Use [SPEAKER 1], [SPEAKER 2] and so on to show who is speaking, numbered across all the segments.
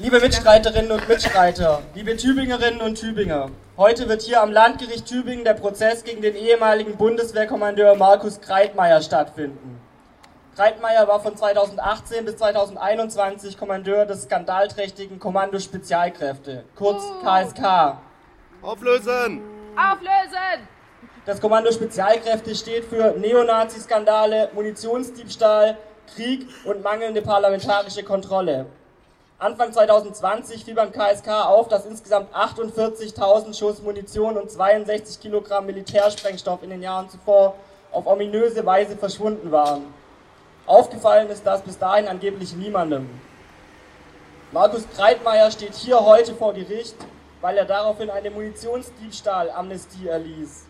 [SPEAKER 1] Liebe Mitstreiterinnen und Mitstreiter, liebe Tübingerinnen und Tübinger, heute wird hier am Landgericht Tübingen der Prozess gegen den ehemaligen Bundeswehrkommandeur Markus Kreitmeier stattfinden. Kreitmeier war von 2018 bis 2021 Kommandeur des skandalträchtigen Kommando Spezialkräfte, kurz KSK.
[SPEAKER 2] Auflösen!
[SPEAKER 3] Auflösen!
[SPEAKER 1] Das Kommando Spezialkräfte steht für Neonazi-Skandale, Munitionsdiebstahl, Krieg und mangelnde parlamentarische Kontrolle. Anfang 2020 fiel beim KSK auf, dass insgesamt 48.000 Schuss Munition und 62 Kilogramm Militärsprengstoff in den Jahren zuvor auf ominöse Weise verschwunden waren. Aufgefallen ist das bis dahin angeblich niemandem. Markus Kreitmeier steht hier heute vor Gericht, weil er daraufhin eine Munitionsdiebstahl-Amnestie erließ.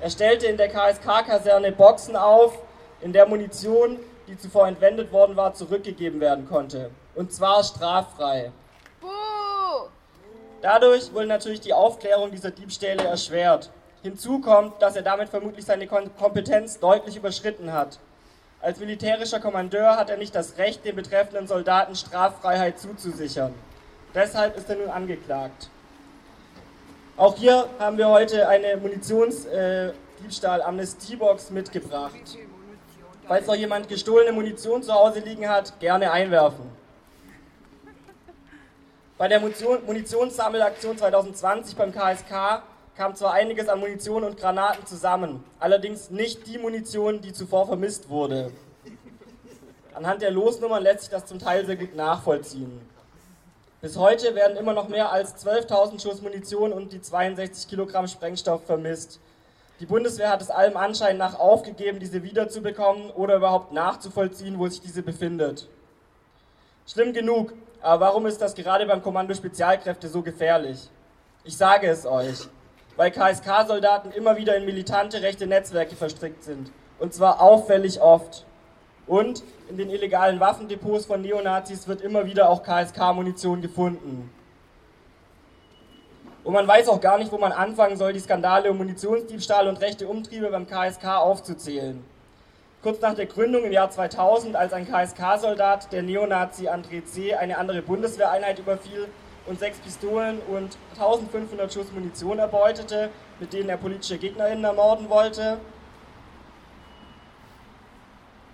[SPEAKER 1] Er stellte in der KSK-Kaserne Boxen auf, in der Munition, die zuvor entwendet worden war, zurückgegeben werden konnte. Und zwar straffrei. Dadurch wurde natürlich die Aufklärung dieser Diebstähle erschwert. Hinzu kommt, dass er damit vermutlich seine Kompetenz deutlich überschritten hat. Als militärischer Kommandeur hat er nicht das Recht, den betreffenden Soldaten Straffreiheit zuzusichern. Deshalb ist er nun angeklagt. Auch hier haben wir heute eine Munitionsdiebstahl-Amnestiebox mitgebracht. Falls noch jemand gestohlene Munition zu Hause liegen hat, gerne einwerfen. Bei der Munitionssammelaktion 2020 beim KSK kam zwar einiges an Munition und Granaten zusammen, allerdings nicht die Munition, die zuvor vermisst wurde. Anhand der Losnummern lässt sich das zum Teil sehr gut nachvollziehen. Bis heute werden immer noch mehr als 12.000 Schuss Munition und die 62 Kilogramm Sprengstoff vermisst. Die Bundeswehr hat es allem Anschein nach aufgegeben, diese wiederzubekommen oder überhaupt nachzuvollziehen, wo sich diese befindet. Schlimm genug, aber warum ist das gerade beim Kommando Spezialkräfte so gefährlich? Ich sage es euch, weil KSK-Soldaten immer wieder in militante rechte Netzwerke verstrickt sind. Und zwar auffällig oft. Und in den illegalen Waffendepots von Neonazis wird immer wieder auch KSK-Munition gefunden. Und man weiß auch gar nicht, wo man anfangen soll, die Skandale um Munitionsdiebstahl und rechte Umtriebe beim KSK aufzuzählen. Kurz nach der Gründung im Jahr 2000, als ein KSK-Soldat, der Neonazi André C., eine andere Bundeswehreinheit überfiel und sechs Pistolen und 1500 Schuss Munition erbeutete, mit denen er politische GegnerInnen ermorden wollte.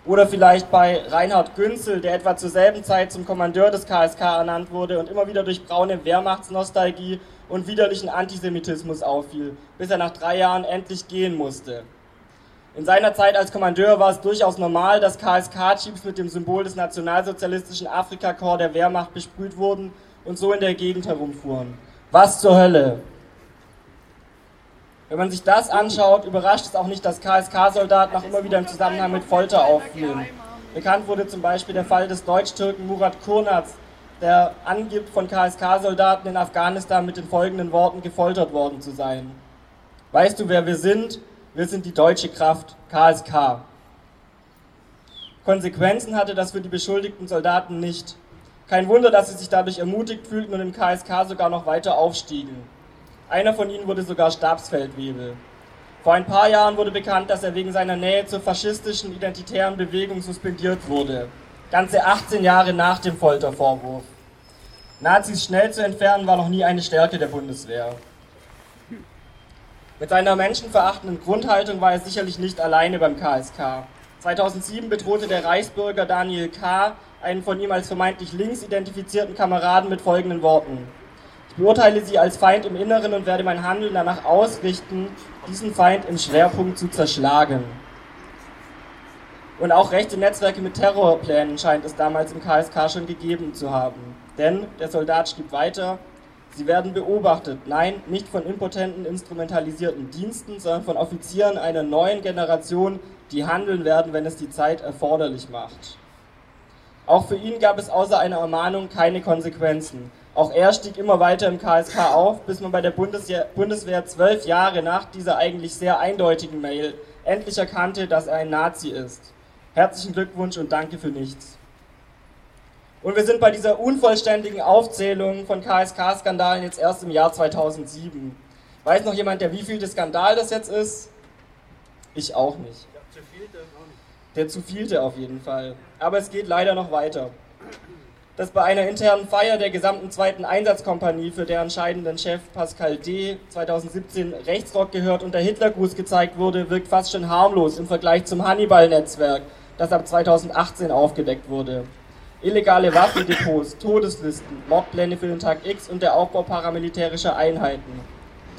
[SPEAKER 1] Oder vielleicht bei Reinhard Günzel, der etwa zur selben Zeit zum Kommandeur des KSK ernannt wurde und immer wieder durch braune Wehrmachtsnostalgie und widerlichen Antisemitismus auffiel, bis er nach drei Jahren endlich gehen musste. In seiner Zeit als Kommandeur war es durchaus normal, dass KSK-Chips mit dem Symbol des nationalsozialistischen Afrikakorps der Wehrmacht besprüht wurden und so in der Gegend herumfuhren. Was zur Hölle? Wenn man sich das anschaut, überrascht es auch nicht, dass KSK-Soldaten auch immer wieder im Zusammenhang mit Folter auffielen. Bekannt wurde zum Beispiel der Fall des Deutsch-Türken Murat Kurnaz, der angibt, von KSK-Soldaten in Afghanistan mit den folgenden Worten gefoltert worden zu sein. Weißt du, wer wir sind? Wir sind die deutsche Kraft, KSK. Konsequenzen hatte das für die beschuldigten Soldaten nicht. Kein Wunder, dass sie sich dadurch ermutigt fühlten und im KSK sogar noch weiter aufstiegen. Einer von ihnen wurde sogar Stabsfeldwebel. Vor ein paar Jahren wurde bekannt, dass er wegen seiner Nähe zur faschistischen identitären Bewegung suspendiert wurde ganze 18 Jahre nach dem Foltervorwurf. Nazis schnell zu entfernen war noch nie eine Stärke der Bundeswehr. Mit seiner menschenverachtenden Grundhaltung war er sicherlich nicht alleine beim KSK. 2007 bedrohte der Reichsbürger Daniel K. einen von ihm als vermeintlich links identifizierten Kameraden mit folgenden Worten. Beurteile Sie als Feind im Inneren und werde mein Handeln danach ausrichten, diesen Feind im Schwerpunkt zu zerschlagen. Und auch rechte Netzwerke mit Terrorplänen scheint es damals im KSK schon gegeben zu haben. Denn der Soldat schrieb weiter, sie werden beobachtet, nein, nicht von impotenten, instrumentalisierten Diensten, sondern von Offizieren einer neuen Generation, die handeln werden, wenn es die Zeit erforderlich macht. Auch für ihn gab es außer einer Ermahnung keine Konsequenzen. Auch er stieg immer weiter im KSK auf, bis man bei der Bundeswehr zwölf Jahre nach dieser eigentlich sehr eindeutigen Mail endlich erkannte, dass er ein Nazi ist. Herzlichen Glückwunsch und danke für nichts. Und wir sind bei dieser unvollständigen Aufzählung von KSK-Skandalen jetzt erst im Jahr 2007. Weiß noch jemand, der wievielte Skandal das jetzt ist? Ich auch nicht. Der zu vielte auf jeden Fall. Aber es geht leider noch weiter. Dass bei einer internen Feier der gesamten zweiten Einsatzkompanie für deren scheidenden Chef Pascal D. 2017 Rechtsrock gehört und der Hitlergruß gezeigt wurde, wirkt fast schon harmlos im Vergleich zum Hannibal-Netzwerk, das ab 2018 aufgedeckt wurde. Illegale Waffendepots, Todeslisten, Mordpläne für den Tag X und der Aufbau paramilitärischer Einheiten.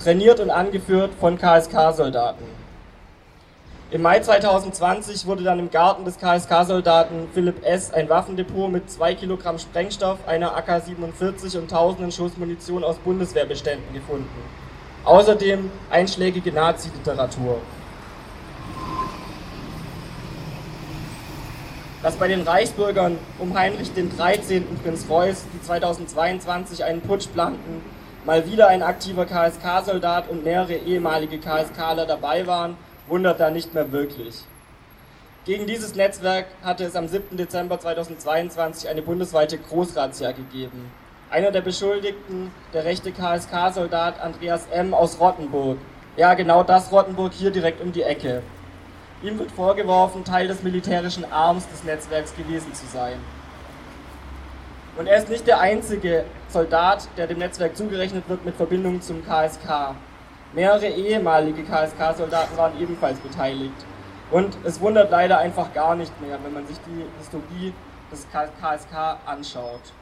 [SPEAKER 1] Trainiert und angeführt von KSK-Soldaten. Im Mai 2020 wurde dann im Garten des KSK-Soldaten Philipp S. ein Waffendepot mit 2 Kilogramm Sprengstoff, einer AK-47 und tausenden Schuss Munition aus Bundeswehrbeständen gefunden. Außerdem einschlägige Nazi-Literatur. Dass bei den Reichsbürgern um Heinrich den 13. Prinz Reuß, die 2022 einen Putsch planten, mal wieder ein aktiver KSK-Soldat und mehrere ehemalige KSKler dabei waren, wundert da nicht mehr wirklich. Gegen dieses Netzwerk hatte es am 7. Dezember 2022 eine bundesweite Großrazzia gegeben. Einer der Beschuldigten, der rechte KSK-Soldat Andreas M. aus Rottenburg. Ja, genau das Rottenburg hier direkt um die Ecke. Ihm wird vorgeworfen, Teil des militärischen Arms des Netzwerks gewesen zu sein. Und er ist nicht der einzige Soldat, der dem Netzwerk zugerechnet wird mit Verbindungen zum KSK. Mehrere ehemalige KSK-Soldaten waren ebenfalls beteiligt. Und es wundert leider einfach gar nicht mehr, wenn man sich die Historie des KSK anschaut.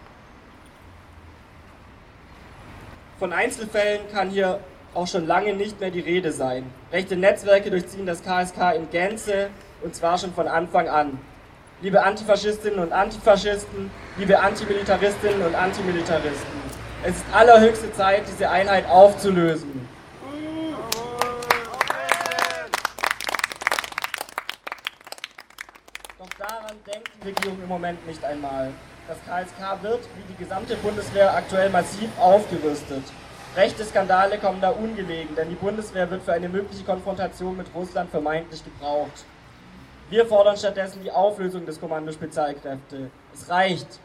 [SPEAKER 1] Von Einzelfällen kann hier auch schon lange nicht mehr die Rede sein. Rechte Netzwerke durchziehen das KSK in Gänze und zwar schon von Anfang an. Liebe Antifaschistinnen und Antifaschisten, liebe Antimilitaristinnen und Antimilitaristen, es ist allerhöchste Zeit, diese Einheit aufzulösen. Doch daran denkt die Regierung im Moment nicht einmal. Das KSK wird, wie die gesamte Bundeswehr, aktuell massiv aufgerüstet. Rechte Skandale kommen da ungelegen, denn die Bundeswehr wird für eine mögliche Konfrontation mit Russland vermeintlich gebraucht. Wir fordern stattdessen die Auflösung des Kommando Spezialkräfte. Es reicht.